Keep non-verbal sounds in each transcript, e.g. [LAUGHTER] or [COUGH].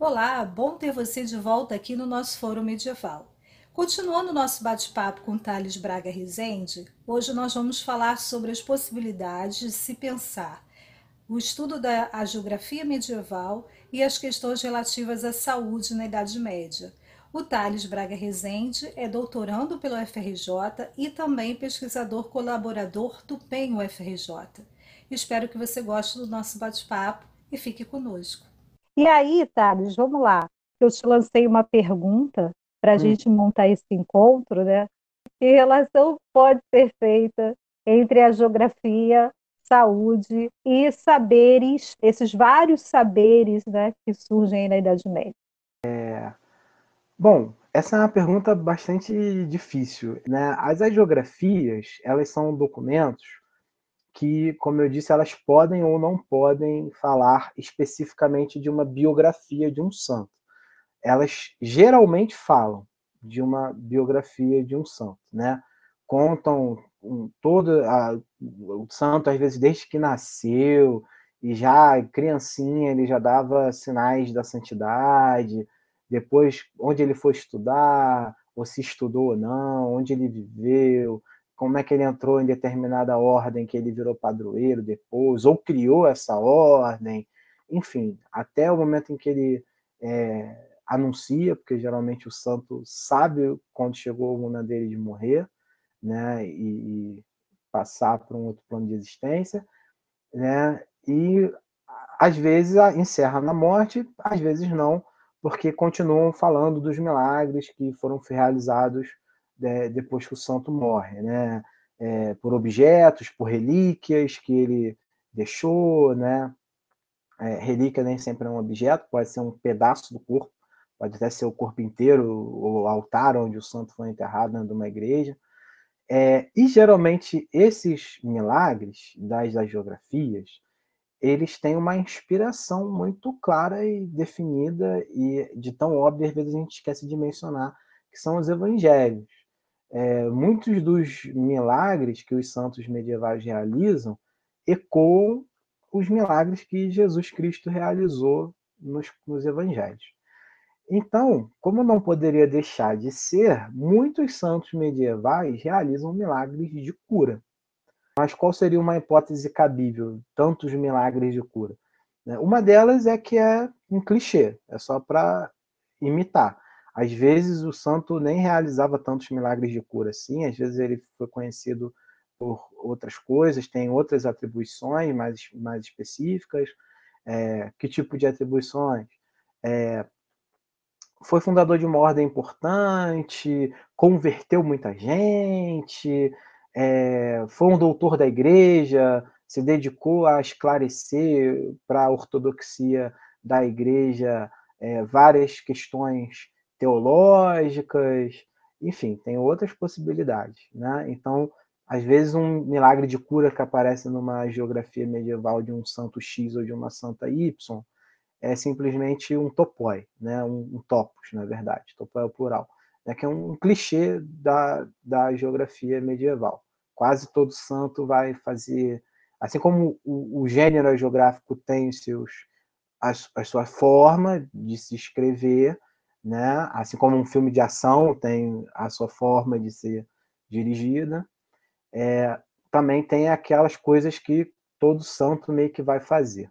Olá, bom ter você de volta aqui no nosso Fórum Medieval. Continuando nosso bate-papo com Thales Braga Rezende, hoje nós vamos falar sobre as possibilidades de se pensar o estudo da geografia medieval e as questões relativas à saúde na Idade Média. O Thales Braga Rezende é doutorando pelo FRJ e também pesquisador colaborador do PEN UFRJ. Espero que você goste do nosso bate-papo e fique conosco. E aí, Thales, vamos lá. Eu te lancei uma pergunta para a hum. gente montar esse encontro, né? Que relação pode ser feita entre a geografia, saúde e saberes, esses vários saberes né, que surgem na Idade Média? É... Bom, essa é uma pergunta bastante difícil. Né? As agiografias, elas são documentos que, como eu disse, elas podem ou não podem falar especificamente de uma biografia de um santo. Elas geralmente falam de uma biografia de um santo, né? Contam um, todo a, o santo às vezes desde que nasceu e já criancinha ele já dava sinais da santidade. Depois onde ele foi estudar, ou se estudou ou não, onde ele viveu, como é que ele entrou em determinada ordem que ele virou padroeiro depois, ou criou essa ordem, enfim, até o momento em que ele é, anuncia, porque geralmente o santo sabe quando chegou o momento dele de morrer, né, e, e passar para um outro plano de existência, né, e às vezes encerra na morte, às vezes não, porque continuam falando dos milagres que foram realizados é, depois que o santo morre, né? É, por objetos, por relíquias que ele deixou, né? É, relíquia nem sempre é um objeto, pode ser um pedaço do corpo, pode até ser o corpo inteiro, o altar onde o santo foi enterrado dentro de uma igreja. É, e geralmente esses milagres das, das geografias, eles têm uma inspiração muito clara e definida e de tão óbvia, às vezes a gente esquece de mencionar, que são os evangelhos é, muitos dos milagres que os santos medievais realizam ecoam os milagres que Jesus Cristo realizou nos, nos evangelhos. Então, como não poderia deixar de ser, muitos santos medievais realizam milagres de cura. Mas qual seria uma hipótese cabível, tantos milagres de cura? Né, uma delas é que é um clichê, é só para imitar. Às vezes o santo nem realizava tantos milagres de cura assim, às vezes ele foi conhecido por outras coisas, tem outras atribuições mais, mais específicas. É, que tipo de atribuições? É, foi fundador de uma ordem importante, converteu muita gente, é, foi um doutor da igreja, se dedicou a esclarecer para a ortodoxia da igreja é, várias questões teológicas, enfim, tem outras possibilidades. Né? Então, às vezes, um milagre de cura que aparece numa geografia medieval de um santo X ou de uma santa Y é simplesmente um topoi, né? um, um topos, na verdade, topoi é o plural, né? que é um, clichê da, da geografia medieval. Quase todo santo vai fazer, assim como o, o gênero geográfico tem seus, a, a sua forma de se escrever, né? Assim como um filme de ação tem a sua forma de ser dirigida, é, também tem aquelas coisas que todo santo meio que vai fazer.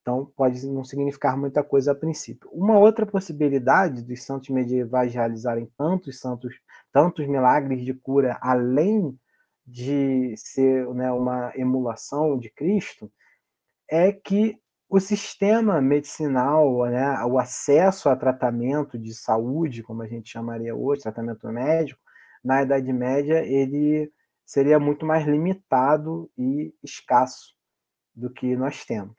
Então, pode não significar muita coisa a princípio. Uma outra possibilidade dos santos medievais realizarem tantos santos, tantos milagres de cura, além de ser né, uma emulação de Cristo, é que o sistema medicinal, né, o acesso a tratamento de saúde, como a gente chamaria hoje, tratamento médico, na Idade Média ele seria muito mais limitado e escasso do que nós temos.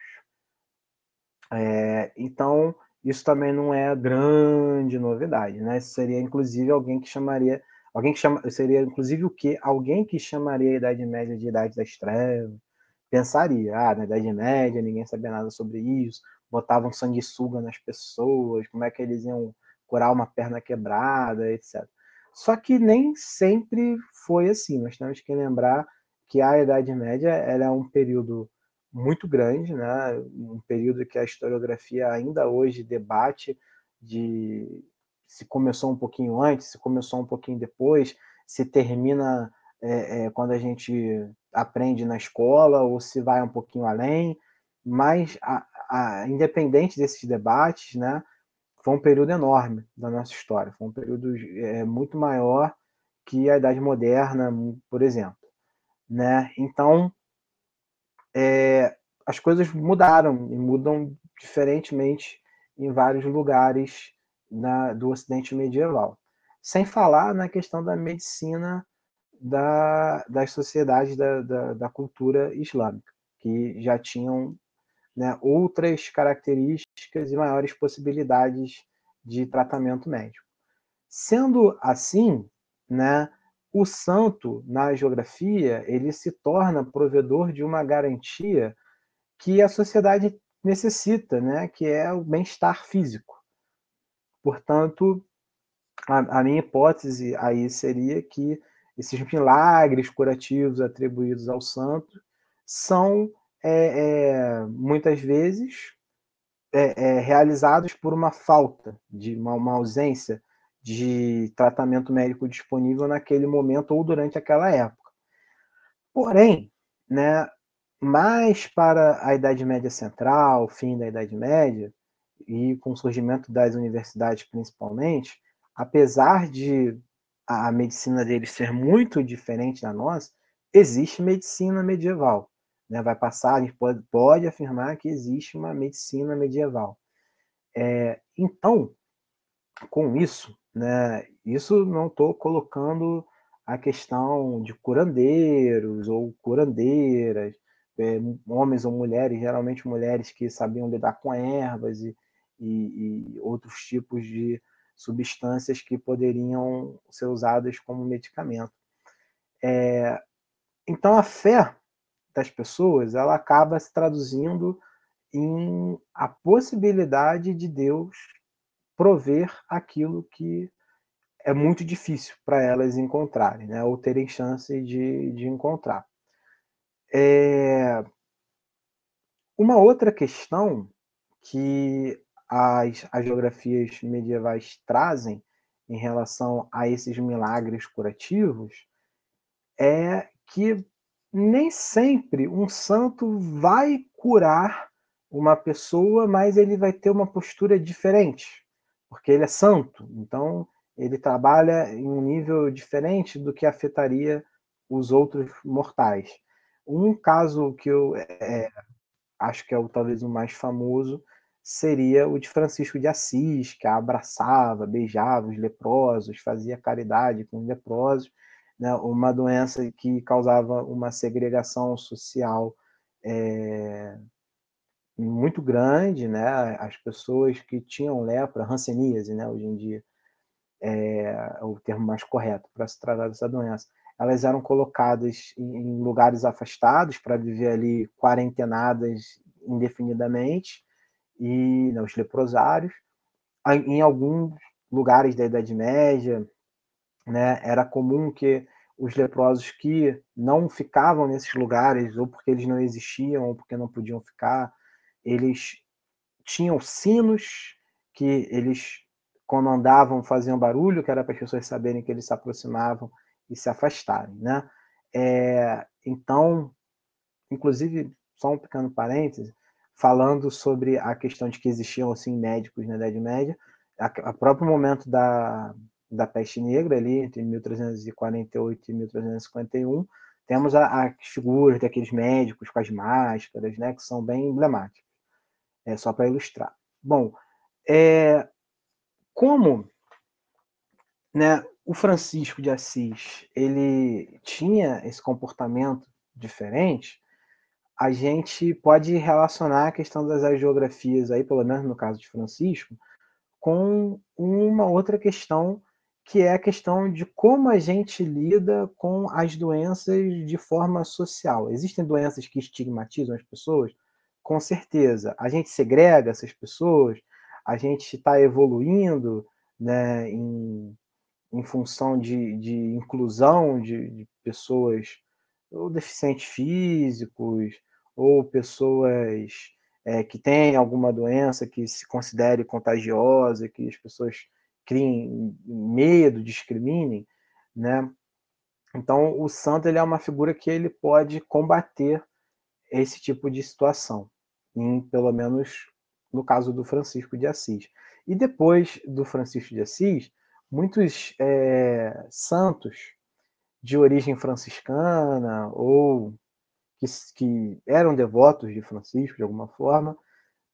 É, então, isso também não é grande novidade, né? Isso seria inclusive alguém que chamaria, alguém que chama, seria inclusive o que alguém que chamaria a Idade Média de Idade das Trevas, pensaria, ah, na Idade Média ninguém sabia nada sobre isso, botavam sanguessuga nas pessoas, como é que eles iam curar uma perna quebrada, etc. Só que nem sempre foi assim. Nós temos que lembrar que a Idade Média era um período muito grande, né? um período que a historiografia ainda hoje debate de se começou um pouquinho antes, se começou um pouquinho depois, se termina é, é, quando a gente aprende na escola ou se vai um pouquinho além, mas a, a, independente desses debates, né, foi um período enorme da nossa história, foi um período é, muito maior que a Idade Moderna, por exemplo. Né? Então, é, as coisas mudaram e mudam diferentemente em vários lugares na, do Ocidente medieval. Sem falar na questão da medicina da, das sociedades da, da, da cultura islâmica, que já tinham né, outras características e maiores possibilidades de tratamento médico. Sendo assim, né, o santo na geografia ele se torna provedor de uma garantia que a sociedade necessita, né, que é o bem-estar físico. Portanto, a, a, minha hipótese aí seria que esses milagres curativos atribuídos ao santo são é, é, muitas vezes é, é realizados por uma falta de uma, uma ausência de tratamento médico disponível naquele momento ou durante aquela época. Porém, né, mais para a Idade Média Central, fim da Idade Média, e com o surgimento das universidades principalmente, apesar de a medicina deles ser muito diferente da nossa, existe medicina medieval. Né? Vai passar, a gente pode, pode afirmar que existe uma medicina medieval. É, então, com isso, né, isso não estou colocando a questão de curandeiros ou curandeiras, é, homens ou mulheres, geralmente mulheres que sabiam lidar com ervas e, e, e outros tipos de substâncias que poderiam ser usadas como medicamento. É, então, a fé das pessoas ela acaba se traduzindo em a possibilidade de Deus prover aquilo que é muito difícil para elas encontrarem, né? ou terem chance de, de encontrar. É... Uma outra questão que as, as geografias medievais trazem em relação a esses milagres curativos é que nem sempre um santo vai curar uma pessoa, mas ele vai ter uma postura diferente, porque ele é santo. Então, ele trabalha em um nível diferente do que afetaria os outros mortais. Um caso que eu é, acho que é o, talvez o mais famoso seria o de Francisco de Assis, que abraçava, beijava os leprosos, fazia caridade com os leprosos, né, uma doença que causava uma segregação social é, muito grande, né, as pessoas que tinham lepra, hanseníase, né, hoje em dia é o termo mais correto para se tratar dessa doença, elas eram colocadas em lugares afastados para viver ali quarentenadas indefinidamente, e né, os leprosários. Em alguns lugares da Idade Média, né, era comum que os leprosos que não ficavam nesses lugares, ou porque eles não existiam, ou porque não podiam ficar, eles tinham sinos que eles, quando andavam, faziam barulho, que era para as pessoas saberem que eles se aproximavam e se afastarem. Né? É, então, inclusive, só um pequeno parêntese, falando sobre a questão de que existiam assim médicos na Idade Média, a, a próprio momento da, da peste negra ali entre 1348 e 1351, temos as figuras daqueles médicos com as máscaras, né, que são bem emblemáticas. É só para ilustrar. Bom, é, como né, o Francisco de Assis ele tinha esse comportamento diferente, a gente pode relacionar a questão das agiografias aí, pelo menos no caso de Francisco, com uma outra questão que é a questão de como a gente lida com as doenças de forma social. Existem doenças que estigmatizam as pessoas? Com certeza. A gente segrega essas pessoas, a gente está evoluindo né, em, em função de, de inclusão de, de pessoas ou deficientes físicos, ou pessoas é, que têm alguma doença que se considere contagiosa, que as pessoas criem medo, discriminem, né? Então, o santo ele é uma figura que ele pode combater esse tipo de situação, em, pelo menos no caso do Francisco de Assis. E depois do Francisco de Assis, muitos é, santos de origem franciscana ou que, que, eram devotos de Francisco de alguma forma,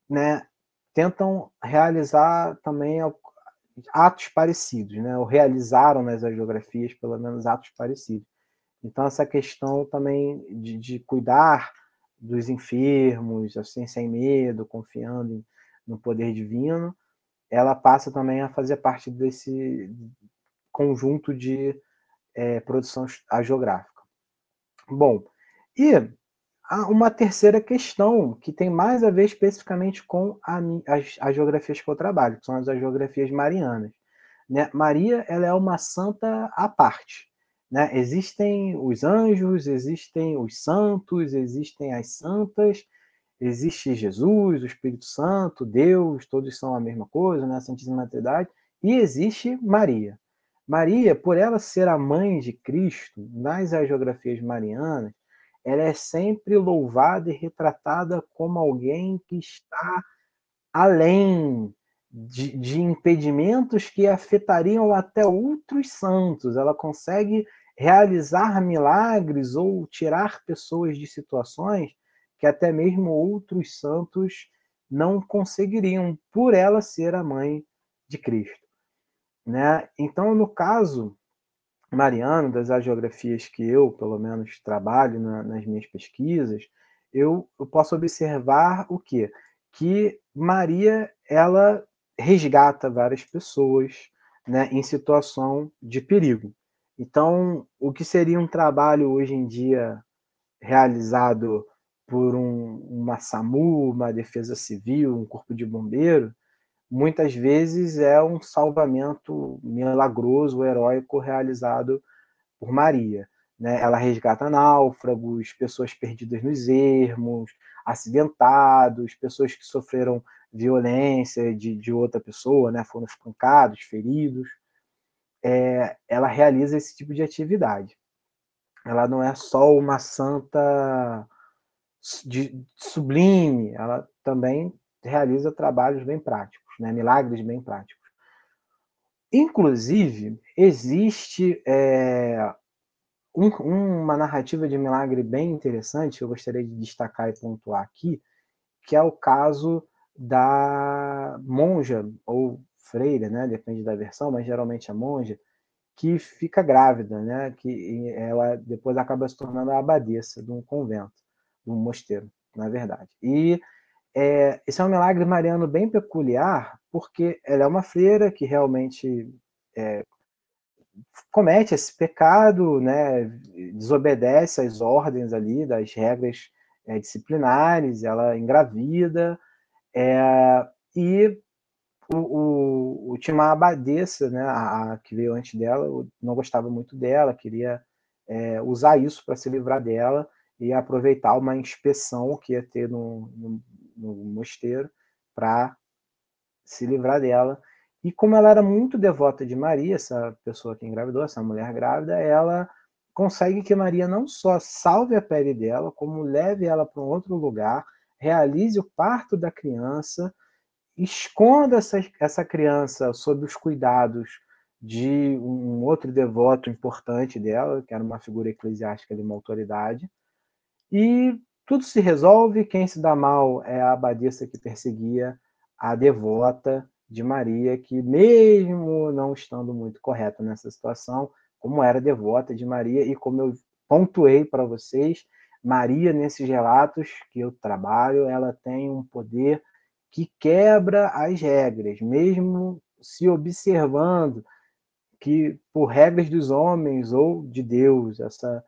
né, tentam realizar também atos parecidos, né, ou realizaram nas agiografias pelo menos atos parecidos. Então essa questão também de, de cuidar dos enfermos, assim sem medo, confiando no poder divino, ela passa também a fazer parte desse conjunto de é, produção geográfica. Bom, e há uma terceira questão que tem mais a ver especificamente com a, as, as geografias que eu trabalho, que são as geografias marianas. Né? Maria ela é uma santa à parte. Né? Existem os anjos, existem os santos, existem as santas, existe Jesus, o Espírito Santo, Deus, todos são a mesma coisa, né? a Santíssima Trindade, e existe Maria. Maria, por ela ser a mãe de Cristo, nas agiografias marianas, ela é sempre louvada e retratada como alguém que está além de, de impedimentos que afetariam até outros santos. Ela consegue realizar milagres ou tirar pessoas de situações que até mesmo outros santos não conseguiriam, por ela ser a mãe de Cristo. Né? Então, no caso mariano, das agiografias que eu, pelo menos, trabalho na, nas minhas pesquisas, eu, eu posso observar o quê? Que Maria, ela resgata várias pessoas né, em situação de perigo. Então, o que seria um trabalho hoje em dia realizado por um, uma SAMU, uma defesa civil, um corpo de bombeiro, muitas vezes é um salvamento milagroso, heróico realizado por Maria. Né? Ela resgata náufragos, pessoas perdidas nos ermos, acidentados, pessoas que sofreram violência de, de outra pessoa, né? foram espancados, feridos. É, ela realiza esse tipo de atividade. Ela não é só uma santa de sublime, ela também realiza trabalhos bem práticos, né? milagres bem práticos. Inclusive, existe é, um, uma narrativa de milagre bem interessante, eu gostaria de destacar e pontuar aqui, que é o caso da monja, ou freira, né? depende da versão, mas geralmente a monja, que fica grávida, né? que ela depois acaba se tornando a abadesa de um convento um mosteiro, na verdade. E é, esse é um milagre mariano bem peculiar, porque ela é uma freira que realmente é, comete esse pecado, né, desobedece às ordens ali, das regras é, disciplinares, ela engravida, é, e o, o, o Timar Abadesa, né, a, a, que veio antes dela, não gostava muito dela, queria é, usar isso para se livrar dela, e aproveitar uma inspeção que ia ter no, no, no mosteiro para se livrar dela. E como ela era muito devota de Maria, essa pessoa que engravidou, essa mulher grávida, ela consegue que Maria não só salve a pele dela, como leve ela para um outro lugar, realize o parto da criança, esconda essa, essa criança sob os cuidados de um outro devoto importante dela, que era uma figura eclesiástica de uma autoridade, e tudo se resolve. Quem se dá mal é a abadesa que perseguia a devota de Maria, que, mesmo não estando muito correta nessa situação, como era devota de Maria, e como eu pontuei para vocês, Maria, nesses relatos que eu trabalho, ela tem um poder que quebra as regras, mesmo se observando que, por regras dos homens ou de Deus, essa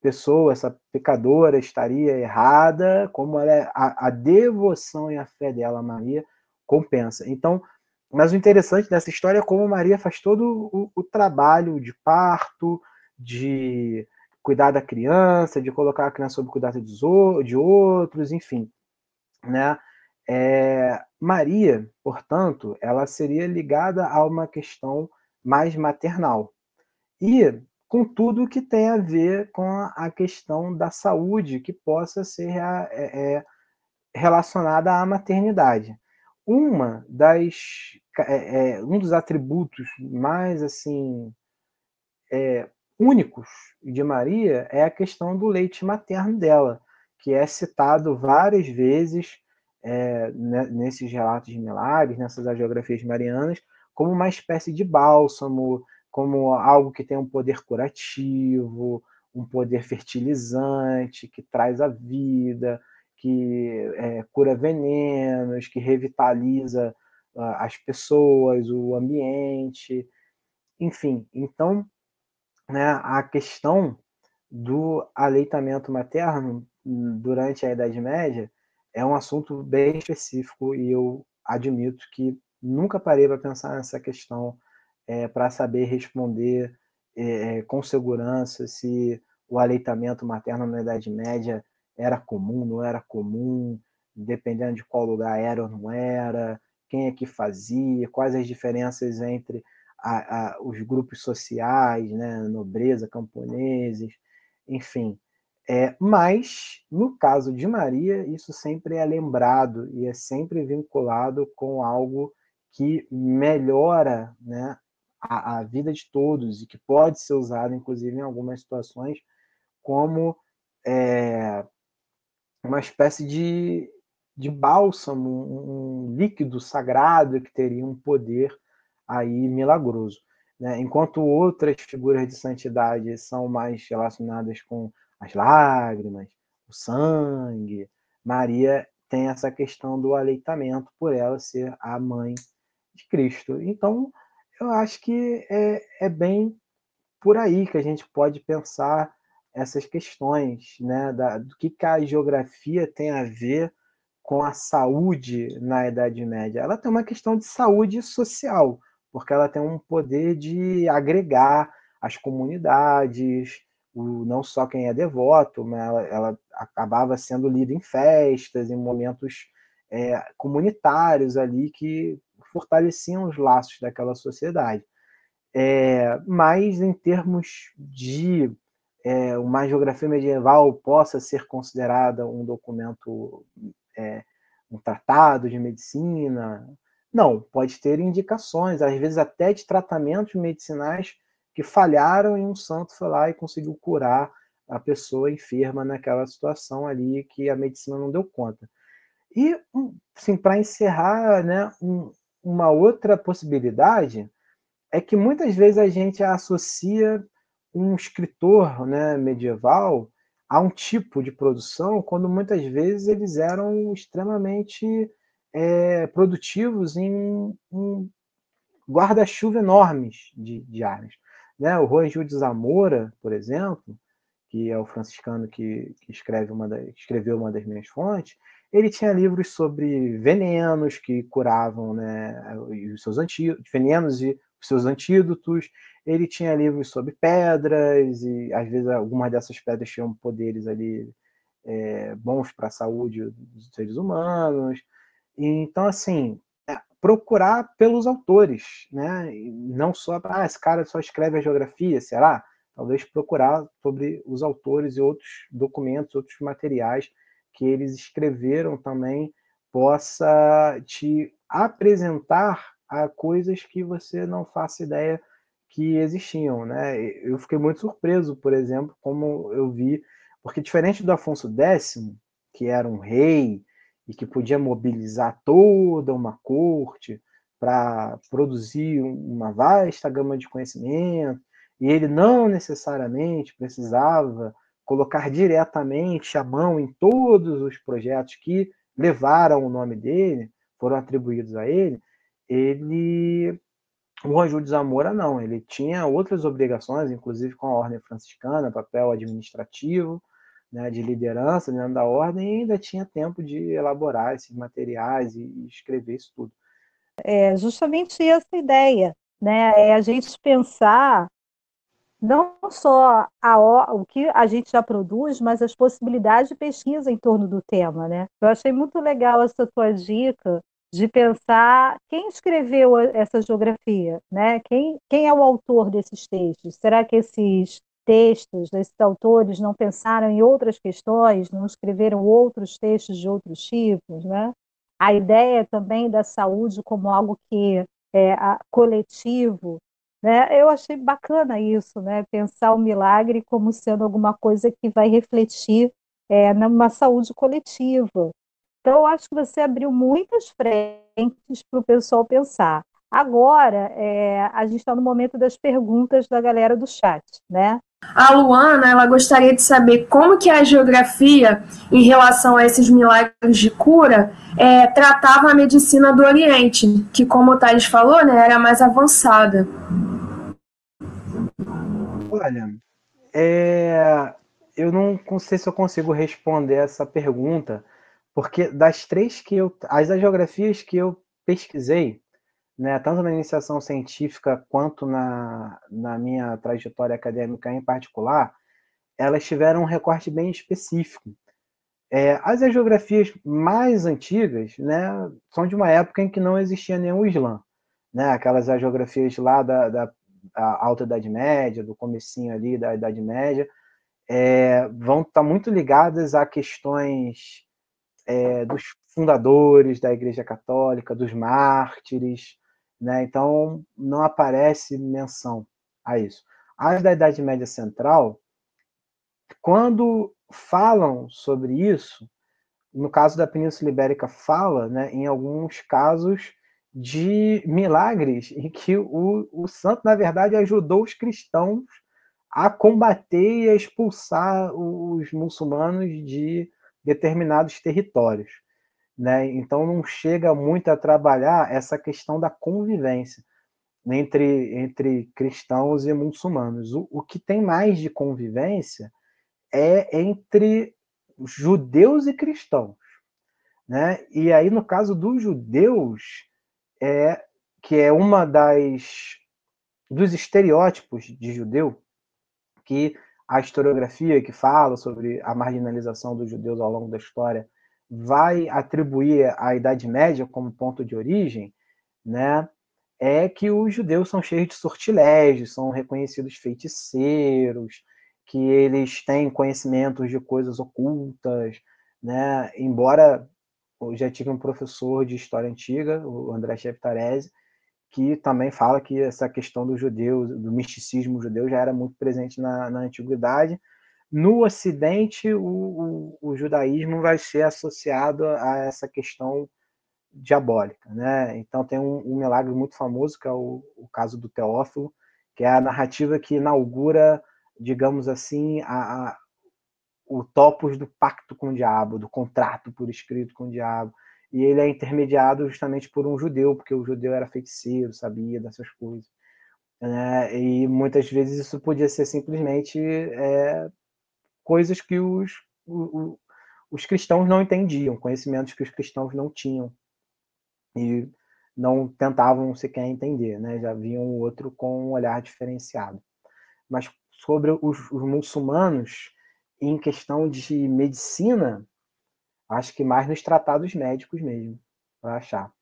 pessoa, essa pecadora, estaria errada, como ela é, a, a, devoção e a fé dela, Maria, compensa. Então, mas o interessante dessa história é como Maria faz todo o, o trabalho de parto, de cuidar da criança, de colocar a criança sob cuidado de outros, enfim, né? É, Maria, portanto, ela seria ligada a uma questão mais maternal e com tudo que tem a ver com a questão da saúde que possa ser é, é, relacionada à maternidade. Uma das é, é, um dos atributos mais assim é, únicos de Maria é a questão do leite materno dela, que é citado várias vezes é, nesses relatos de milagres, nessas agiografias marianas, como uma espécie de bálsamo, como algo que tem um poder curativo, um poder fertilizante, que traz a vida, que é, cura venenos, que revitaliza uh, as pessoas, o ambiente, enfim. Então, né, a questão do aleitamento materno hum, durante a Idade Média é um assunto bem específico e eu admito que nunca parei para pensar nessa questão é, para saber responder é, com segurança se o aleitamento materno na Idade Média era comum, não era comum, dependendo de qual lugar era ou não era, quem é que fazia, quais as diferenças entre a, a, os grupos sociais, né, nobreza, camponeses, enfim. É, mas, no caso de Maria, isso sempre é lembrado e é sempre vinculado com algo que melhora né, a, a vida de todos e que pode ser usado, inclusive, em algumas situações, como é, uma espécie de, de bálsamo, um, um líquido sagrado que teria um poder aí milagroso. Né? Enquanto outras figuras de santidade são mais relacionadas com as lágrimas, o sangue, Maria tem essa questão do aleitamento por ela ser a mãe de Cristo. Então, eu acho que é, é bem por aí que a gente pode pensar essas questões, né, da, do que, que a geografia tem a ver com a saúde na Idade Média. Ela tem uma questão de saúde social, porque ela tem um poder de agregar as comunidades, o, não só quem é devoto, mas ela, ela acabava sendo lida em festas, em momentos é, comunitários ali que fortaleciam os laços daquela sociedade. É, mas em termos de é, uma geografia medieval possa ser considerada um documento, é, um tratado de medicina, não, pode ter indicações, às vezes até de tratamentos medicinais que falharam e um santo foi lá e conseguiu curar a pessoa enferma naquela situação ali que a medicina não deu conta. E, assim, para encerrar, né, um, uma outra possibilidade é que muitas vezes a gente associa um escritor né, medieval a um tipo de produção, quando muitas vezes eles eram extremamente é, produtivos em guarda-chuva enormes de, de. Né? O Juan de Zamora, por exemplo, que é o franciscano que, que escreve uma da, escreveu uma das minhas fontes, ele tinha livros sobre venenos que curavam né, os seus antídotos, venenos e os seus antídotos. Ele tinha livros sobre pedras e às vezes algumas dessas pedras tinham poderes ali é, bons para a saúde dos seres humanos. Então, assim, é, procurar pelos autores, né? E não só ah, esse cara só escreve a geografia, será? Talvez procurar sobre os autores e outros documentos, outros materiais que eles escreveram também possa te apresentar a coisas que você não faça ideia que existiam, né? Eu fiquei muito surpreso, por exemplo, como eu vi, porque diferente do Afonso X, que era um rei e que podia mobilizar toda uma corte para produzir uma vasta gama de conhecimento, e ele não necessariamente precisava colocar diretamente a mão em todos os projetos que levaram o nome dele, foram atribuídos a ele, ele o Anjo de Zamora não, ele tinha outras obrigações, inclusive com a ordem franciscana, papel administrativo, né, de liderança dentro da ordem, e ainda tinha tempo de elaborar esses materiais e escrever isso tudo. É justamente essa ideia, né? É a gente pensar não só a, o que a gente já produz, mas as possibilidades de pesquisa em torno do tema, né? Eu achei muito legal essa tua dica de pensar quem escreveu essa geografia, né? Quem, quem é o autor desses textos? Será que esses textos desses autores não pensaram em outras questões, não escreveram outros textos de outros tipos, né? A ideia também da saúde como algo que é a, coletivo, né? Eu achei bacana isso, né? Pensar o milagre como sendo alguma coisa que vai refletir é, numa saúde coletiva. Então, eu acho que você abriu muitas frentes para o pessoal pensar. Agora, é, a gente está no momento das perguntas da galera do chat, né? A Luana, ela gostaria de saber como que a geografia, em relação a esses milagres de cura, é, tratava a medicina do Oriente, que, como o Thales falou, né, era mais avançada. Olha, é, eu não sei se eu consigo responder essa pergunta, porque das três que eu. As geografias que eu pesquisei, né, tanto na iniciação científica quanto na, na minha trajetória acadêmica em particular, elas tiveram um recorte bem específico. É, as geografias mais antigas né, são de uma época em que não existia nenhum Islã. Né, aquelas geografias lá da, da Alta Idade Média, do comecinho ali da Idade Média, é, vão estar tá muito ligadas a questões é, dos fundadores da Igreja Católica, dos mártires, né? Então, não aparece menção a isso. As da Idade Média Central, quando falam sobre isso, no caso da Península Ibérica, fala né, em alguns casos de milagres em que o, o santo, na verdade, ajudou os cristãos a combater e a expulsar os muçulmanos de determinados territórios. Né? Então não chega muito a trabalhar essa questão da convivência entre, entre cristãos e muçulmanos. O, o que tem mais de convivência é entre judeus e cristãos. Né? E aí, no caso dos judeus, é que é uma das dos estereótipos de judeu que a historiografia que fala sobre a marginalização dos judeus ao longo da história vai atribuir à Idade Média como ponto de origem, né, é que os judeus são cheios de sortilégios, são reconhecidos feiticeiros, que eles têm conhecimentos de coisas ocultas, né? Embora eu já tive um professor de história antiga, o André Cheftarese, que também fala que essa questão do judeu, do misticismo judeu já era muito presente na, na antiguidade, no Ocidente, o, o, o, judaísmo vai ser associado a essa questão diabólica. Né? Então, tem um, um milagre muito famoso, que é o, o, caso do Teófilo, que é a narrativa que inaugura, digamos assim, a, a, o topos do pacto com o diabo, do contrato por escrito com o diabo. E ele é intermediado justamente por um judeu, porque o judeu era feiticeiro, sabia dessas coisas. É, e muitas vezes isso podia ser simplesmente é, coisas que os, os, os cristãos não entendiam, conhecimentos que os cristãos não tinham e não tentavam sequer entender, né? já viam o outro com um olhar diferenciado. Mas sobre os, os muçulmanos, em questão de medicina, acho que mais nos tratados médicos mesmo, para achar.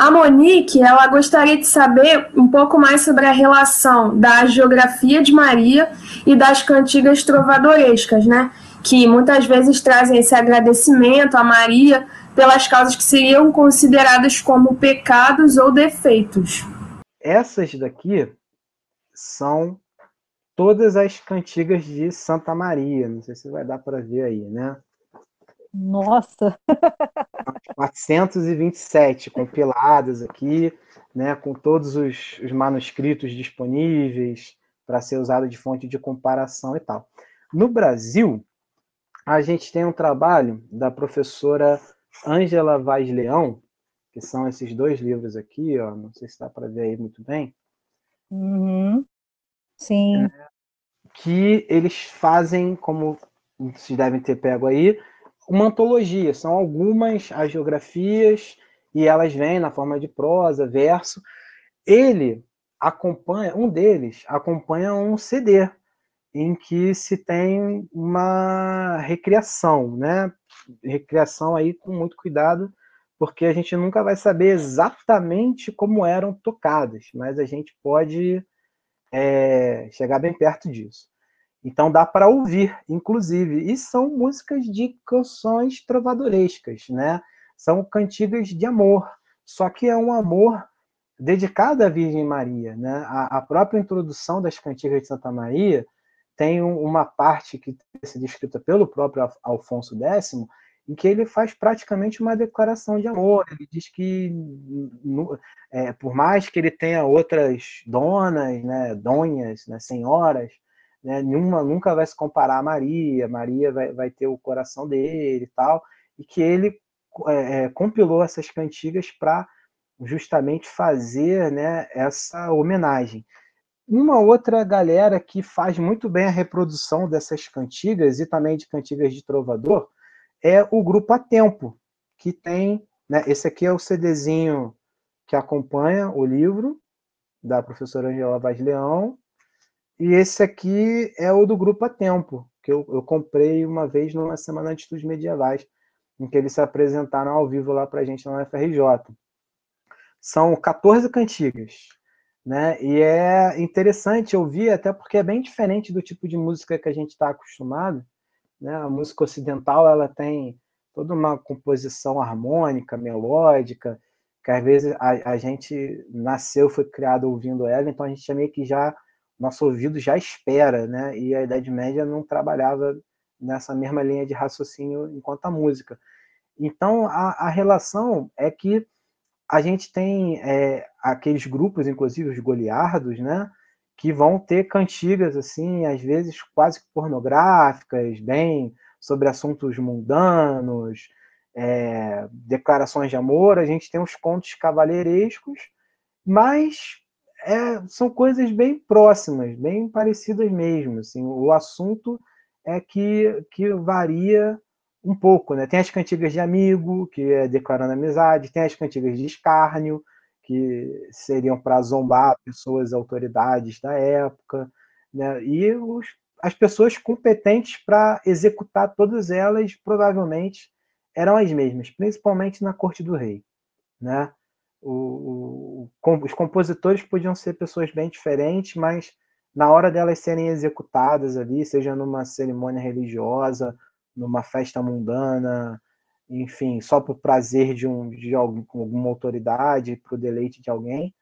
A Monique, ela gostaria de saber um pouco mais sobre a relação da geografia de Maria e das cantigas trovadorescas, né? Que muitas vezes trazem esse agradecimento a Maria pelas causas que seriam consideradas como pecados ou defeitos. Essas daqui são todas as cantigas de Santa Maria. Não sei se vai dar para ver aí, né? Nossa! [LAUGHS] 427 compiladas aqui, né, com todos os, os manuscritos disponíveis para ser usado de fonte de comparação e tal. No Brasil, a gente tem um trabalho da professora Ângela Vaz Leão, que são esses dois livros aqui, ó, não sei se dá para ver aí muito bem. Uhum. Sim. É, que eles fazem, como vocês devem ter pego aí, uma antologia, são algumas as geografias e elas vêm na forma de prosa, verso. Ele acompanha, um deles acompanha um CD em que se tem uma recriação, né? Recriação aí com muito cuidado, porque a gente nunca vai saber exatamente como eram tocadas, mas a gente pode é, chegar bem perto disso. Então dá para ouvir, inclusive, e são músicas de canções trovadorescas, né? São cantigas de amor, só que é um amor dedicado à Virgem Maria, né? A, a própria introdução das cantigas de Santa Maria tem uma parte que tem sido escrita pelo próprio Alfonso X, em que ele faz praticamente uma declaração de amor. Ele diz que, é, por mais que ele tenha outras donas, né, donhas, né, senhoras, né, nenhuma nunca vai se comparar a Maria. Maria vai, vai ter o coração dele e tal, e que ele é, é compilou essas cantigas para justamente fazer né, essa homenagem. Uma outra galera que faz muito bem a reprodução dessas cantigas e também de cantigas de trovador é o grupo A Tempo, que tem, né, esse aqui é o CDzinho que acompanha o livro da professora Angela Vaz Leão, e esse aqui é o do grupo A Tempo, que eu, eu comprei uma vez numa semana de estudos medievais, em que eles se apresentaram ao vivo lá para a gente na UFRJ. São 14 cantigas, né? E é interessante ouvir, até porque é bem diferente do tipo de música que a gente está acostumado. Né? A música ocidental ela tem toda uma composição harmônica, melódica, que às vezes a, a gente nasceu, foi criado ouvindo ela, então a gente meio que já nosso ouvido já espera, né? E a Idade Média não trabalhava nessa mesma linha de raciocínio enquanto a música. Então a, a relação é que a gente tem é, aqueles grupos, inclusive os goliardos, né, que vão ter cantigas assim, às vezes quase pornográficas, bem sobre assuntos mundanos, é, declarações de amor. A gente tem os contos cavalheirescos, mas é, são coisas bem próximas, bem parecidas mesmo. Assim, o assunto é que, que varia um pouco, né? Tem as cantigas de amigo, que é declarando amizade, tem as cantigas de escárnio, que seriam para zombar pessoas, autoridades da época, né? E os, as pessoas competentes para executar todas elas provavelmente eram as mesmas, principalmente na corte do rei, né? O, os compositores podiam ser pessoas bem diferentes, mas na hora delas serem executadas ali, seja numa cerimônia religiosa numa festa mundana, enfim, só por prazer de, um, de alguma autoridade, para o deleite de alguém.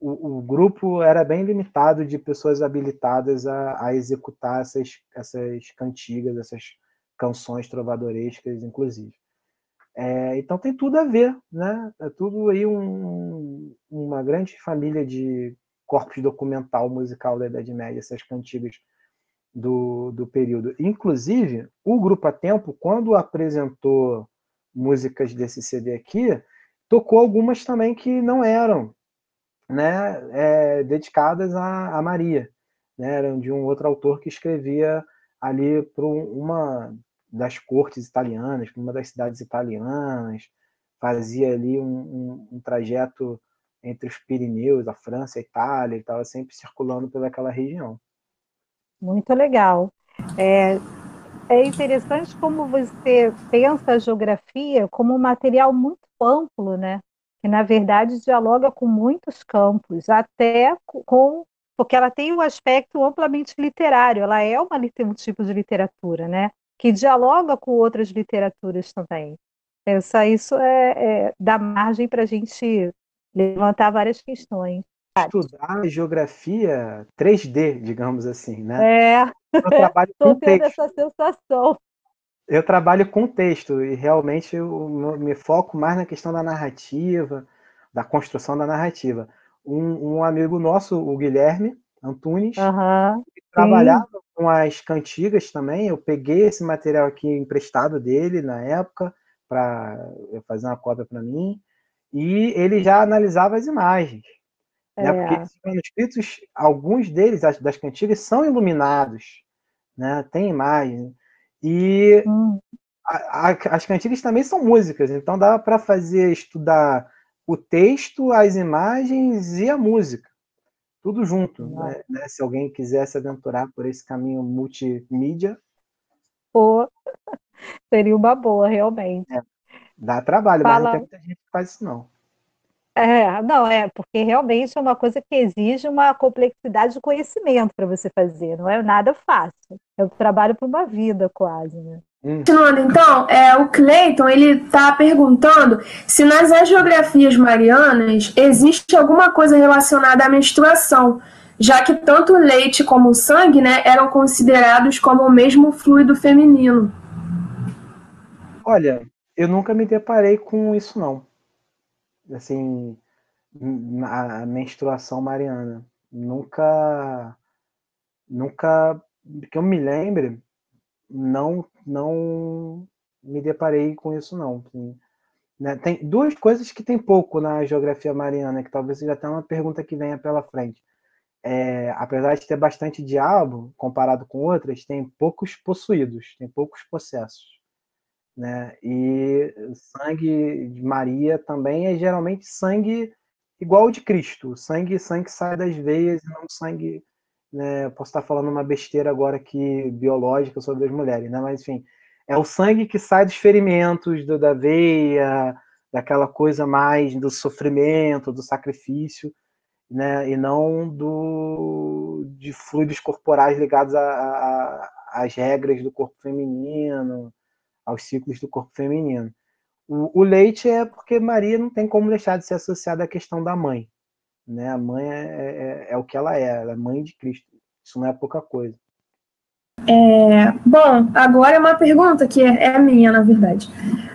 O, o, grupo era bem limitado de pessoas habilitadas a, a executar essas, essas cantigas, essas canções trovadorescas, inclusive. É, então tem tudo a ver, né? É tudo aí um, uma grande família de corpos documental musical da Idade Média, essas cantigas do, do período. Inclusive, o Grupo A Tempo, quando apresentou músicas desse CD aqui, tocou algumas também que não eram né, é, dedicadas a, a Maria. Né, eram de um outro autor que escrevia ali para uma das cortes italianas, para uma das cidades italianas, fazia ali um, um, um trajeto entre os Pirineus, a França, a Itália, e estava sempre circulando pelaquela região. Muito legal. É, é interessante como você pensa a geografia como um material muito amplo, né? Que na verdade dialoga com muitos campos, até com porque ela tem um aspecto amplamente literário, ela é uma, um tipo de literatura, né? Que dialoga com outras literaturas também. Essa, isso é, é dá margem para a gente levantar várias questões estudar geografia 3D, digamos assim, né? É. Eu trabalho [LAUGHS] com tendo texto. essa sensação. Eu trabalho com texto e realmente eu me foco mais na questão da narrativa, da construção da narrativa. Um, um amigo nosso, o Guilherme Antunes, uhum, trabalhava com as cantigas também. Eu peguei esse material aqui emprestado dele na época para fazer uma cópia para mim e ele já analisava as imagens. Né? É. Porque esses manuscritos, alguns deles, das cantigas, são iluminados, né? tem imagem. E hum. a, a, as cantigas também são músicas, então dá para fazer, estudar o texto, as imagens e a música. Tudo junto. Né? né? Se alguém quiser se aventurar por esse caminho multimídia. Pô, [LAUGHS] seria uma boa, realmente. É, dá trabalho, Fala... mas não tem muita gente que faz isso, não. É, não, é, porque realmente é uma coisa que exige uma complexidade de conhecimento para você fazer, não é nada fácil. É um trabalho para uma vida, quase, né? Hum. Continuando, então, é, o Clayton ele está perguntando se nas geografias marianas existe alguma coisa relacionada à menstruação, já que tanto o leite como o sangue né, eram considerados como o mesmo fluido feminino. Olha, eu nunca me deparei com isso, não. Assim, a menstruação mariana. Nunca, nunca, que eu me lembre, não não me deparei com isso não. Né? Tem duas coisas que tem pouco na geografia mariana, que talvez seja até uma pergunta que venha pela frente. É, apesar de ter bastante diabo, comparado com outras, tem poucos possuídos, tem poucos possessos. Né? E sangue de Maria também é geralmente sangue igual ao de Cristo. Sangue, sangue sai das veias e não sangue né, posso estar falando uma besteira agora aqui biológica sobre as mulheres, né? Mas enfim, é o sangue que sai dos ferimentos do, da veia, daquela coisa mais do sofrimento, do sacrifício, né? E não do de fluidos corporais ligados às regras do corpo feminino, aos ciclos do corpo feminino. O, o, leite é porque Maria não tem como deixar de ser associada à questão da mãe, né? A mãe é, é, é, o que ela é, ela é mãe de Cristo. Isso não é pouca coisa. É, bom, agora é uma pergunta que é, é minha, na verdade.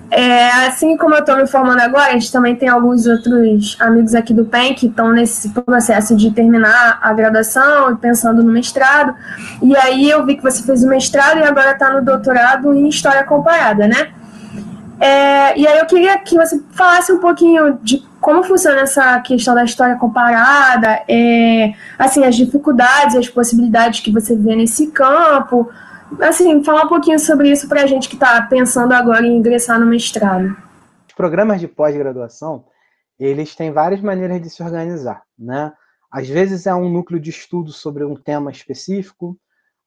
É, assim como eu estou me formando agora, a gente também tem alguns outros amigos aqui do PEN que estão nesse processo de terminar a graduação e pensando no mestrado. E aí eu vi que você fez o mestrado e agora está no doutorado em História Comparada, né? É, e aí eu queria que você falasse um pouquinho de como funciona essa questão da história comparada, é, assim, as dificuldades, as possibilidades que você vê nesse campo. Assim, falar um pouquinho sobre isso para a gente que está pensando agora em ingressar no mestrado. Os programas de pós-graduação, eles têm várias maneiras de se organizar, né? Às vezes é um núcleo de estudo sobre um tema específico,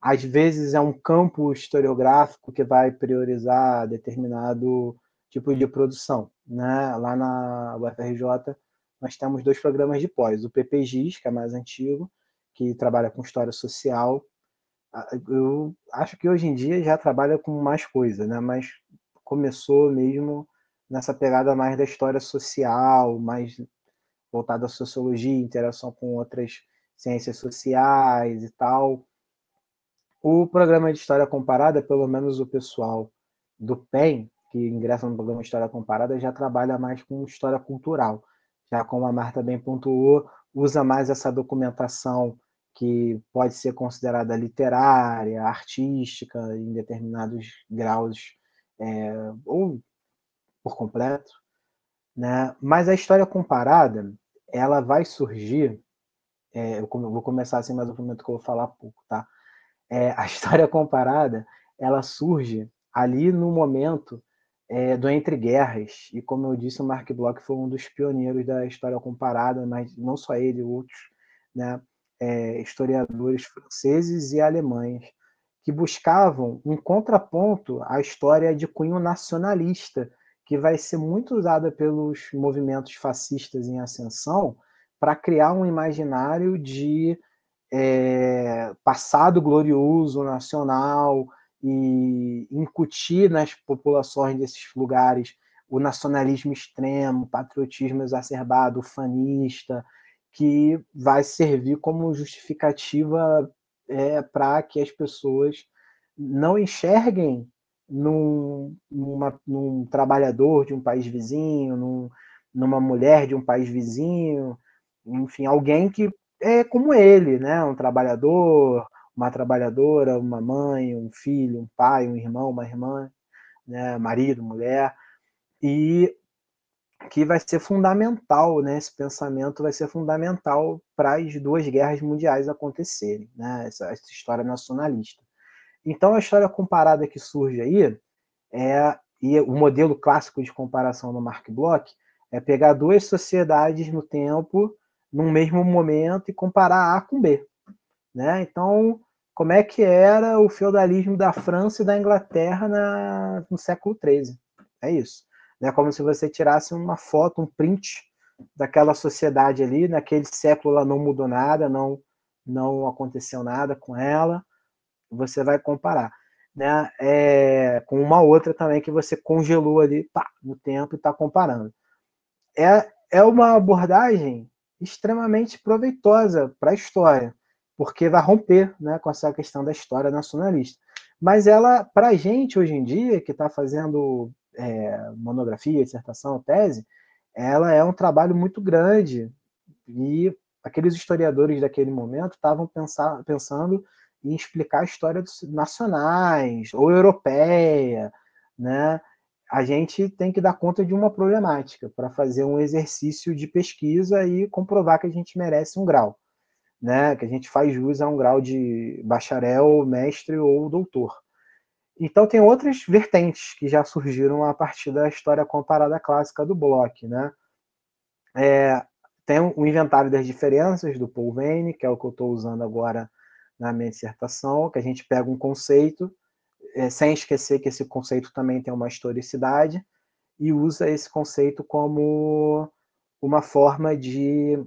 às vezes é um campo historiográfico que vai priorizar determinado tipo de produção. Né? Lá na UFRJ, nós temos dois programas de pós: o PPGIS, que é mais antigo, que trabalha com história social. Eu acho que hoje em dia já trabalha com mais coisa, né? mas começou mesmo nessa pegada mais da história social, mais voltada à sociologia, interação com outras ciências sociais e tal. O programa de história comparada, pelo menos o pessoal do PEN, que ingressa no programa História Comparada, já trabalha mais com história cultural. Já como a Marta bem pontuou, usa mais essa documentação que pode ser considerada literária, artística, em determinados graus, é, ou por completo. Né? Mas a história comparada, ela vai surgir, é, eu vou começar assim, mas o momento que eu vou falar pouco, tá? É, a [LAUGHS] história comparada, ela surge ali no momento é, do Entre Guerras. E como eu disse, o Mark Bloch foi um dos pioneiros da história comparada, mas não só ele, outros né, é, historiadores franceses e alemães, que buscavam um contraponto à história de cunho nacionalista, que vai ser muito usada pelos movimentos fascistas em ascensão para criar um imaginário de é, passado glorioso nacional, e incutir nas populações desses lugares o nacionalismo extremo, o patriotismo exacerbado, o fanista, que vai servir como justificativa é, para que as pessoas não enxerguem num, numa, num trabalhador de um país vizinho, num, numa mulher de um país vizinho, enfim, alguém que é como ele, né? um trabalhador, uma trabalhadora, uma mãe, um filho, um pai, um irmão, uma irmã, né, marido, mulher, e que vai ser fundamental, né, esse pensamento vai ser fundamental para as duas guerras mundiais acontecerem, né, essa, essa história nacionalista. Então, a história comparada que surge aí é e o modelo clássico de comparação do Mark Bloch é pegar duas sociedades no tempo num mesmo momento e comparar A com B. Né? Então, como é que era o feudalismo da França e da Inglaterra na, no século XIII? É isso. É como se você tirasse uma foto, um print daquela sociedade ali, naquele século ela não mudou nada, não não aconteceu nada com ela, você vai comparar, né? É, com uma outra também que você congelou ali pá, no tempo e está comparando. É, é uma abordagem extremamente proveitosa para a história, porque vai romper né, com essa questão da história nacionalista. Mas ela, para a gente hoje em dia, que está fazendo é, monografia, dissertação, tese, ela é um trabalho muito grande e aqueles historiadores daquele momento estavam pensando em explicar a história dos nacionais ou europeia, né? A gente tem que dar conta de uma problemática para fazer um exercício de pesquisa e comprovar que a gente merece um grau, né? Que a gente faz jus a um grau de bacharel, mestre ou doutor. Então tem outras vertentes que já surgiram a partir da história comparada clássica do Bloch, né? É, tem o inventário das diferenças do Paul Vane, que é o que eu estou usando agora na minha dissertação, que a gente pega um conceito, é, sem esquecer que esse conceito também tem uma historicidade, e usa esse conceito como uma forma de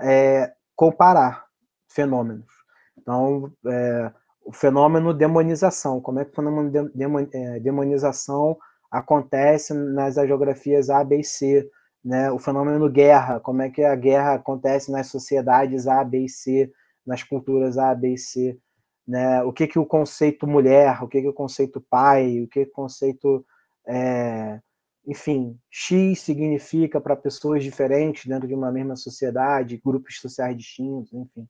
é, comparar fenômenos. Então, é, o fenômeno demonização. Como é que o fenômeno de, é, demonização acontece nas geografias A, B e C? Né? O fenômeno guerra, como é que a guerra acontece nas sociedades A, B e C, nas culturas A, B e C? Né? O que, que o conceito mulher, o que, que o conceito pai, o que, que o conceito. É, enfim, X significa para pessoas diferentes dentro de uma mesma sociedade, grupos sociais distintos, enfim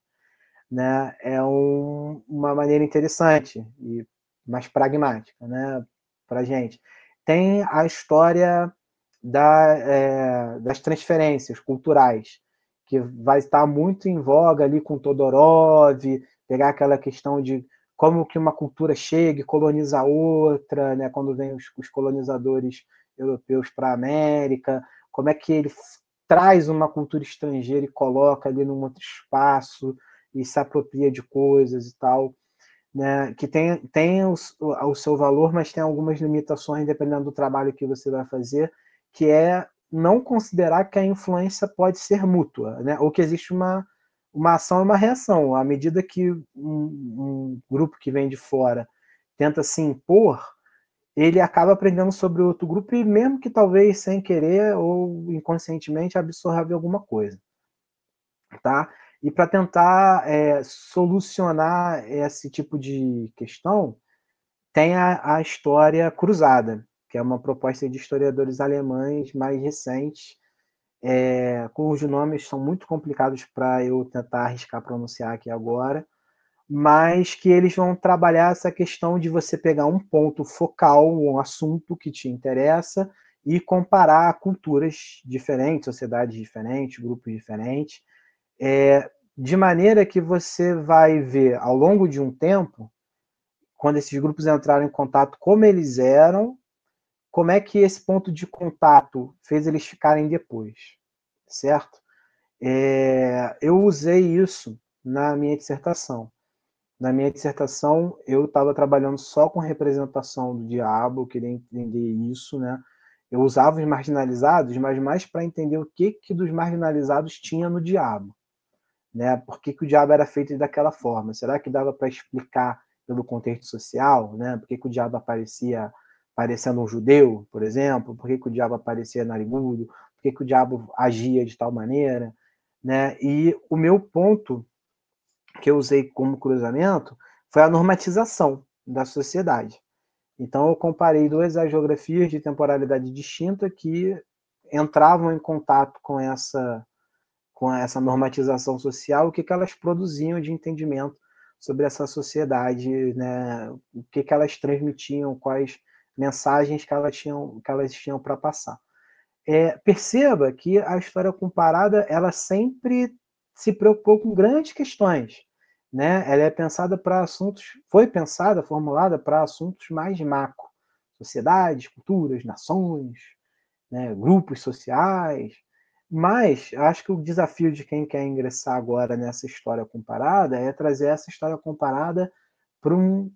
né, é um, uma maneira interessante e mais pragmática né, para gente. Tem a história da, é, das transferências culturais, que vai estar muito em voga ali com Todorov, pegar aquela questão de como que uma cultura chega e coloniza outra, né, quando vem os, os colonizadores europeus para a América, como é que ele traz uma cultura estrangeira e coloca ali num outro espaço, e se apropria de coisas e tal, né, que tem, tem o, o seu valor, mas tem algumas limitações dependendo do trabalho que você vai fazer, que é não considerar que a influência pode ser mútua, né, ou que existe uma, uma ação e uma reação. À medida que um, um grupo que vem de fora tenta se impor, ele acaba aprendendo sobre outro grupo e mesmo que talvez sem querer ou inconscientemente absorva alguma coisa, tá? E para tentar é, solucionar esse tipo de questão, tem a, a, história cruzada, que é uma proposta de historiadores alemães mais recentes, é, cujos nomes são muito complicados para eu tentar arriscar pronunciar aqui agora, mas que eles vão trabalhar essa questão de você pegar um ponto focal, um assunto que te interessa e comparar culturas diferentes, sociedades diferentes, grupos diferentes, é, de maneira que você vai ver ao longo de um tempo, quando esses grupos entraram em contato, como eles eram, como é que esse ponto de contato fez eles ficarem depois, certo? É, eu usei isso na minha dissertação. Na minha dissertação, eu estava trabalhando só com representação do diabo, eu queria entender isso, né? Eu usava os marginalizados, mas mais para entender o que, que dos marginalizados tinha no diabo. Né? Por que, que o diabo era feito daquela forma? Será que dava para explicar pelo contexto social? Né? Por que, que o diabo aparecia parecendo um judeu, por exemplo? Por que, que o diabo aparecia narigudo? Por que, que o diabo agia de tal maneira? Né? E o meu ponto que eu usei como cruzamento foi a normatização da sociedade. Então, eu comparei duas geografias de temporalidade distinta que entravam em contato com essa com essa normatização social, o que, que elas produziam de entendimento sobre essa sociedade, né? o que, que elas transmitiam, quais mensagens que elas tinham, que elas tinham para passar. É, perceba que a história comparada ela sempre se preocupou com grandes questões. Né? Ela é pensada para assuntos, foi pensada, formulada para assuntos mais macro, sociedades, culturas, nações, né? grupos sociais, Mas acho que o desafio de quem quer ingressar agora nessa história comparada é trazer essa história comparada para um,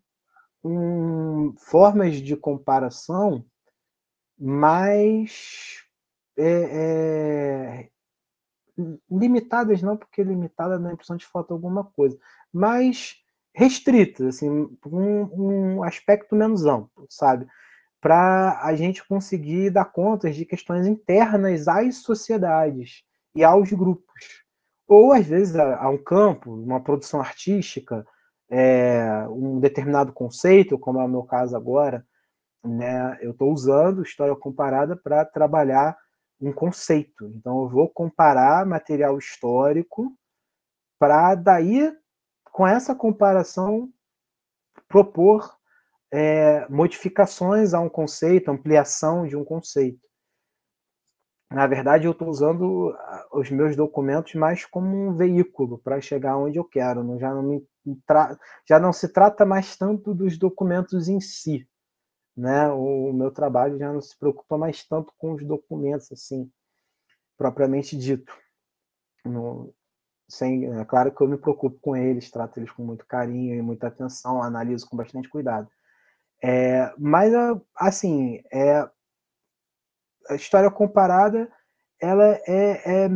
um, formas de comparação mais é, é, limitadas, não porque limitada na impressão de falta alguma coisa, mas restritas, assim, um, um aspecto menos amplo, sabe? Para a gente conseguir dar conta de questões internas às sociedades e aos grupos. Ou, às vezes, a, a um campo, uma produção artística, é, um determinado conceito, como é o meu caso agora, né, eu estou usando história comparada para trabalhar um conceito. Então, eu vou comparar material histórico para daí com essa comparação, propor é, modificações a um conceito, ampliação de um conceito. Na verdade, eu estou usando ah, os meus documentos mais como um veículo para chegar onde eu quero. Não, já, não me já não se trata mais tanto dos documentos em si. Né? O, o meu trabalho já não se preocupa mais tanto com os documentos, assim, propriamente dito. No, sem, é claro que eu me preocupo com eles, trato eles com muito carinho e muita atenção, analiso com bastante cuidado. É, mas, assim, é, a história comparada, ela é, é,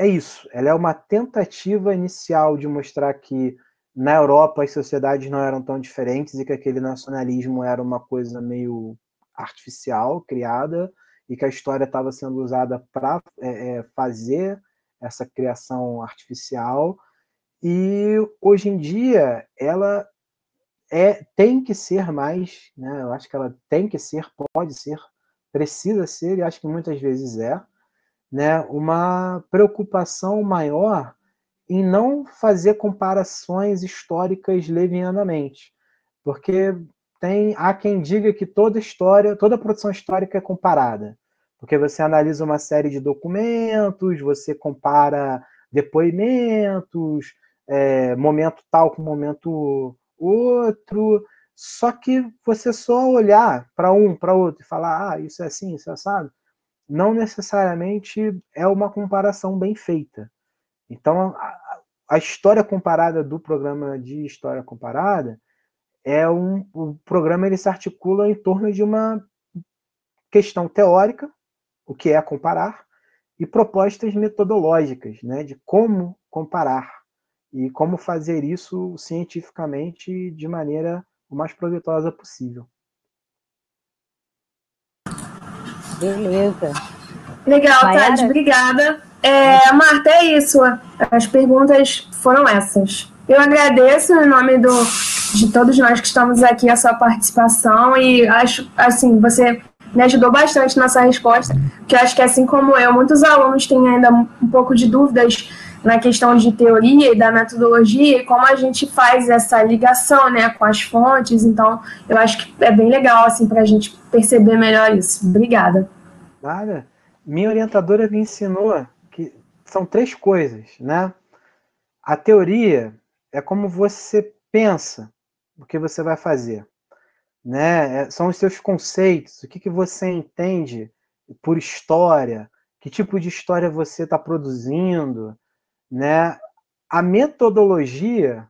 é isso. Ela é uma tentativa inicial de mostrar que na Europa as sociedades não eram tão diferentes e que aquele nacionalismo era uma coisa meio artificial, criada, e que a história estava sendo usada para é, é, fazer essa criação artificial. E hoje em dia ela é tem que ser mais, né? Eu acho que ela tem que ser, pode ser, precisa ser, e acho que muitas vezes é, né? Uma preocupação maior em não fazer comparações históricas levianamente, porque tem há quem diga que toda história, toda produção histórica é comparada porque você analisa uma série de documentos, você compara depoimentos, é, momento tal com momento outro, só que você só olhar para um, para outro e falar, ah, isso é assim, isso é assado, não necessariamente é uma comparação bem feita. Então, a, a história comparada do programa de história comparada é um o programa ele se articula em torno de uma questão teórica o que é comparar, e propostas metodológicas né, de como comparar e como fazer isso cientificamente de maneira o mais proveitosa possível. Beleza. Legal, Thales, obrigada. É, Marta, é isso. As perguntas foram essas. Eu agradeço em nome do, de todos nós que estamos aqui a sua participação e acho assim, você me ajudou bastante nessa resposta, que eu acho que assim como eu, muitos alunos têm ainda um pouco de dúvidas na questão de teoria e da metodologia e como a gente faz essa ligação, né, com as fontes. Então, eu acho que é bem legal assim para a gente perceber melhor isso. Obrigada. Nada. Minha orientadora me ensinou que são três coisas, né? A teoria é como você pensa o que você vai fazer né? É, são os seus conceitos, o que, que você entende por história, que tipo de história você está produzindo, né? A metodologia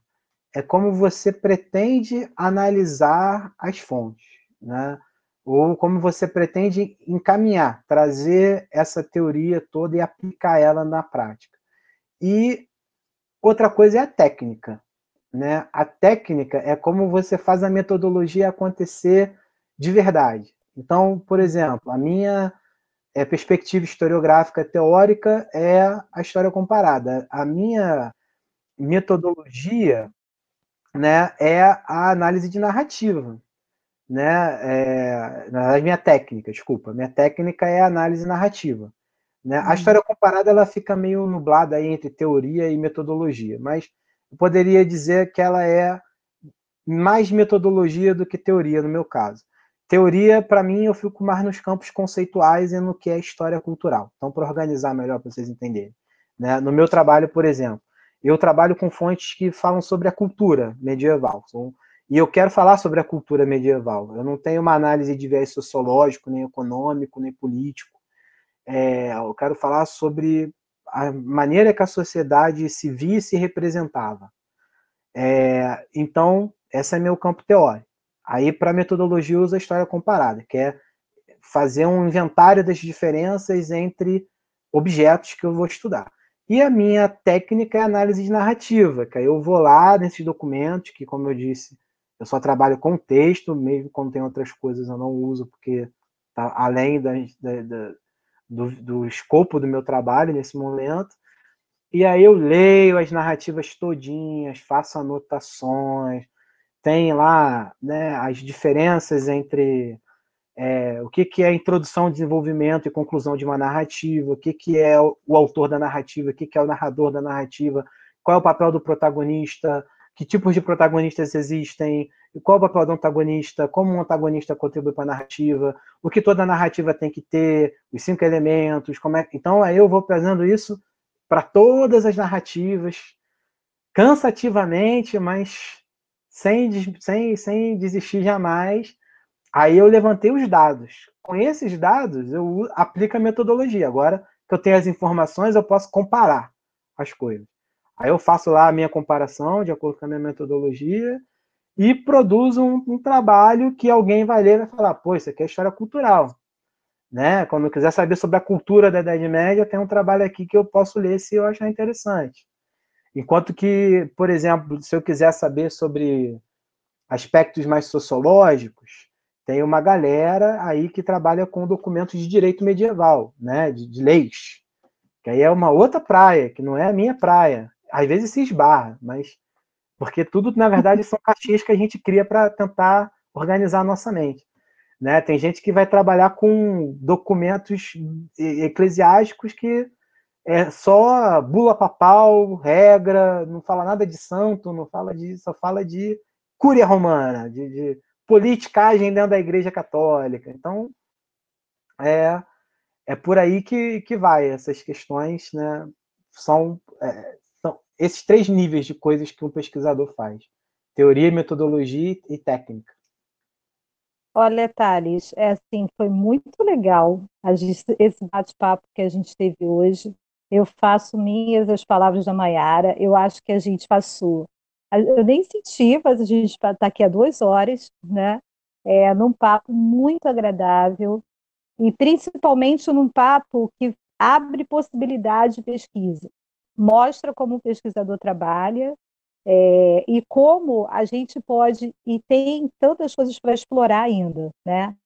é como você pretende analisar as fontes, né? Ou como você pretende encaminhar, trazer essa teoria toda e aplicar ela na prática. E outra coisa é a técnica, né? A técnica é como você faz a metodologia acontecer de verdade. Então, por exemplo, a minha é, perspectiva historiográfica teórica é a história comparada. A minha metodologia né, é a análise de narrativa. Né, é, a minha técnica, desculpa, minha técnica é a análise narrativa. Né? A uhum. história comparada ela fica meio nublada aí entre teoria e metodologia, mas eu poderia dizer que ela é mais metodologia do que teoria, no meu caso. Teoria, para mim, eu fico mais nos campos conceituais e no que é história cultural. Então, para organizar melhor, para vocês entenderem. Né? No meu trabalho, por exemplo, eu trabalho com fontes que falam sobre a cultura medieval. E eu quero falar sobre a cultura medieval. Eu não tenho uma análise de viés sociológico, nem econômico, nem político. é, eu quero falar sobre a maneira que a sociedade se via e se representava. É, então, esse é meu campo teórico. Aí, para metodologia, usa a história comparada, que é fazer um inventário das diferenças entre objetos que eu vou estudar. E a minha técnica é análise de narrativa, que aí eu vou lá nesses documentos, que, como eu disse, eu só trabalho com texto, mesmo quando tem outras coisas eu não uso, porque tá além da, da, da, do, do escopo do meu trabalho nesse momento. E aí eu leio as narrativas todinhas, faço anotações, tem lá né, as diferenças entre é, o que, que é introdução, desenvolvimento e conclusão de uma narrativa, o que, que é o, autor da narrativa, o que, que é o narrador da narrativa, qual é o papel do protagonista, que tipos de protagonistas existem, qual é o papel do antagonista, como um antagonista contribui para a narrativa, o que toda narrativa tem que ter, os cinco elementos, como é. Então aí eu vou trazendo isso para todas as narrativas, cansativamente, mas sem, sem, sem desistir jamais. Aí eu levantei os dados. Com esses dados, eu aplico a metodologia. Agora que eu tenho as informações, eu posso comparar as coisas. Aí eu faço lá a minha comparação de acordo com a minha metodologia e produzo um, um trabalho que alguém vai ler e vai falar, pô, isso aqui é história cultural. Né? Quando eu quiser saber sobre a cultura da Idade Média, tem um trabalho aqui que eu posso ler se eu achar interessante. Enquanto que, por exemplo, se eu quiser saber sobre aspectos mais sociológicos, tem uma galera aí que trabalha com documentos de direito medieval, né, de, de leis, que aí é uma outra praia, que não é a minha praia às vezes se esbarra, mas porque tudo, na verdade, são caixinhas que a gente cria para tentar organizar a nossa mente. Né? Tem gente que vai trabalhar com documentos eclesiásticos que é só bula papal, regra, não fala nada de santo, não fala de, só fala de cúria romana, de, de politicagem dentro da Igreja Católica. Então, é, é por aí que, que vai essas questões, né? São é, esses três níveis de coisas que um pesquisador faz: teoria, metodologia e técnica. Olha, Thales, é assim, foi muito legal esse bate-papo que a gente teve hoje. Eu faço minhas as palavras da Maiara, eu acho que a gente passou. Eu nem senti, mas a gente está aqui há duas horas, né? É, num papo muito agradável, e principalmente num papo que abre possibilidade de pesquisa mostra como o pesquisador trabalha é, e como a gente pode, e tem tantas coisas para explorar ainda, né?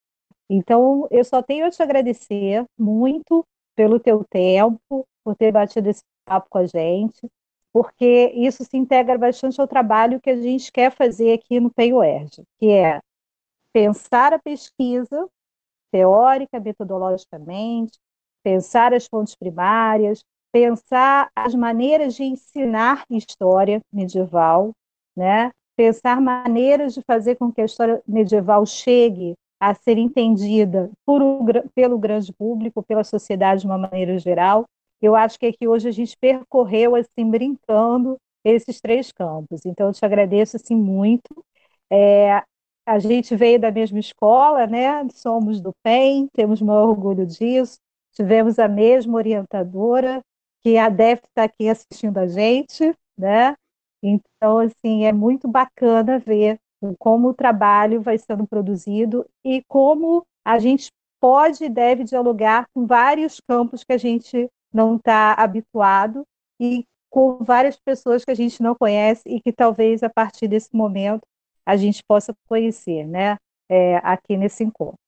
Então, eu só tenho a te agradecer muito pelo teu tempo, por ter batido esse papo com a gente, porque isso se integra bastante ao trabalho que a gente quer fazer aqui no PEIUERJ, que é pensar a pesquisa teórica, metodologicamente, pensar as fontes primárias, pensar as maneiras de ensinar história medieval, né? pensar maneiras de fazer com que a história medieval chegue a ser entendida por, pelo grande público, pela sociedade de uma maneira geral. Eu acho que aqui hoje a gente percorreu, assim, brincando, esses três campos. Então, eu te agradeço, assim, muito. É, a gente veio da mesma escola, né? Somos do PEN, temos maior orgulho disso. Tivemos a mesma orientadora, que a DEF está aqui assistindo a gente, né? Então, assim, é muito bacana ver como o trabalho vai sendo produzido e como a gente pode e deve dialogar com vários campos que a gente não está habituado e com várias pessoas que a gente não conhece e que talvez a partir desse momento a gente possa conhecer, né? É, aqui nesse encontro.